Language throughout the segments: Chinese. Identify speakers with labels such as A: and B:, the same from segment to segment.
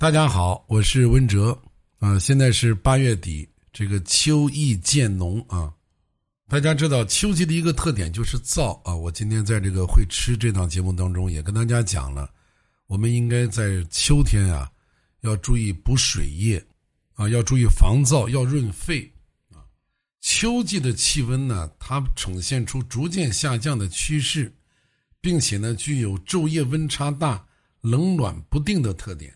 A: 大家好，我是温哲啊。现在是八月底，这个秋意渐浓啊。大家知道秋季的一个特点就是燥啊。我今天在这个会吃这档节目当中也跟大家讲了，我们应该在秋天啊要注意补水液啊，要注意防燥，要润肺啊。秋季的气温呢，它呈现出逐渐下降的趋势，并且呢具有昼夜温差大、冷暖不定的特点。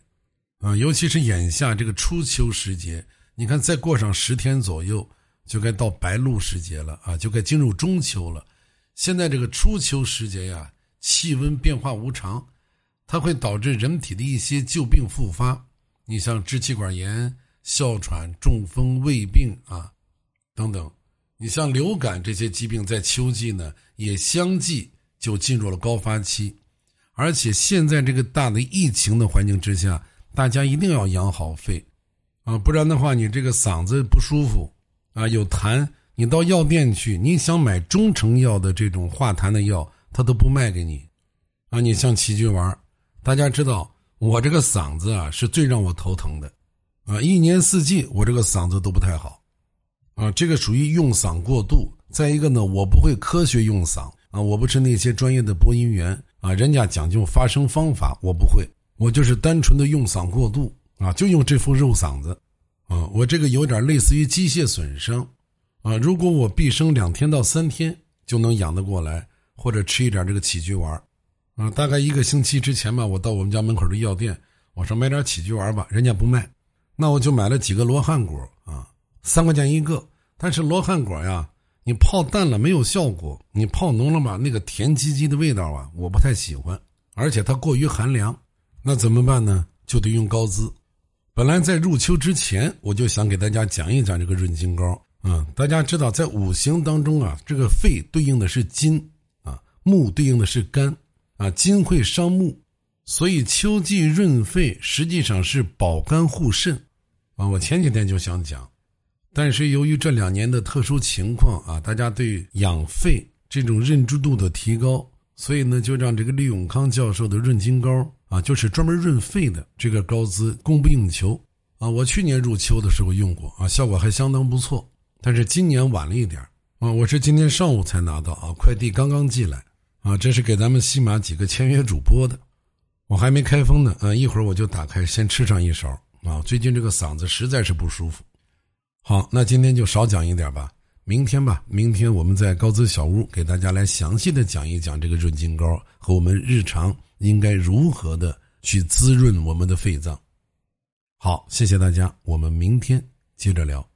A: 啊，尤其是眼下这个初秋时节，你看再过上十天左右，就该到白露时节了啊，就该进入中秋了。现在这个初秋时节呀，气温变化无常，它会导致人体的一些旧病复发。你像支气管炎、哮喘、中风、胃病啊等等，你像流感这些疾病，在秋季呢也相继就进入了高发期，而且现在这个大的疫情的环境之下。大家一定要养好肺，啊，不然的话，你这个嗓子不舒服，啊，有痰，你到药店去，你想买中成药的这种化痰的药，他都不卖给你，啊，你像奇骏丸，大家知道，我这个嗓子啊是最让我头疼的，啊，一年四季我这个嗓子都不太好，啊，这个属于用嗓过度。再一个呢，我不会科学用嗓，啊，我不是那些专业的播音员，啊，人家讲究发声方法，我不会。我就是单纯的用嗓过度啊，就用这副肉嗓子，啊，我这个有点类似于机械损伤，啊，如果我闭声两天到三天就能养得过来，或者吃一点这个起菊丸，啊，大概一个星期之前吧，我到我们家门口的药店，我说买点起菊丸吧，人家不卖，那我就买了几个罗汉果啊，三块钱一个，但是罗汉果呀，你泡淡了没有效果，你泡浓了吧，那个甜唧唧的味道啊，我不太喜欢，而且它过于寒凉。那怎么办呢？就得用高滋。本来在入秋之前，我就想给大家讲一讲这个润筋膏。啊，大家知道，在五行当中啊，这个肺对应的是金，啊，木对应的是肝，啊，金会伤木，所以秋季润肺实际上是保肝护肾。啊，我前几天就想讲，但是由于这两年的特殊情况啊，大家对养肺这种认知度的提高，所以呢，就让这个李永康教授的润筋膏。啊，就是专门润肺的这个膏滋供不应求啊！我去年入秋的时候用过啊，效果还相当不错。但是今年晚了一点啊，我是今天上午才拿到啊，快递刚刚寄来啊，这是给咱们西马几个签约主播的，我还没开封呢啊，一会儿我就打开先吃上一勺啊。最近这个嗓子实在是不舒服。好，那今天就少讲一点吧，明天吧，明天我们在高资小屋给大家来详细的讲一讲这个润筋膏和我们日常。应该如何的去滋润我们的肺脏？好，谢谢大家，我们明天接着聊。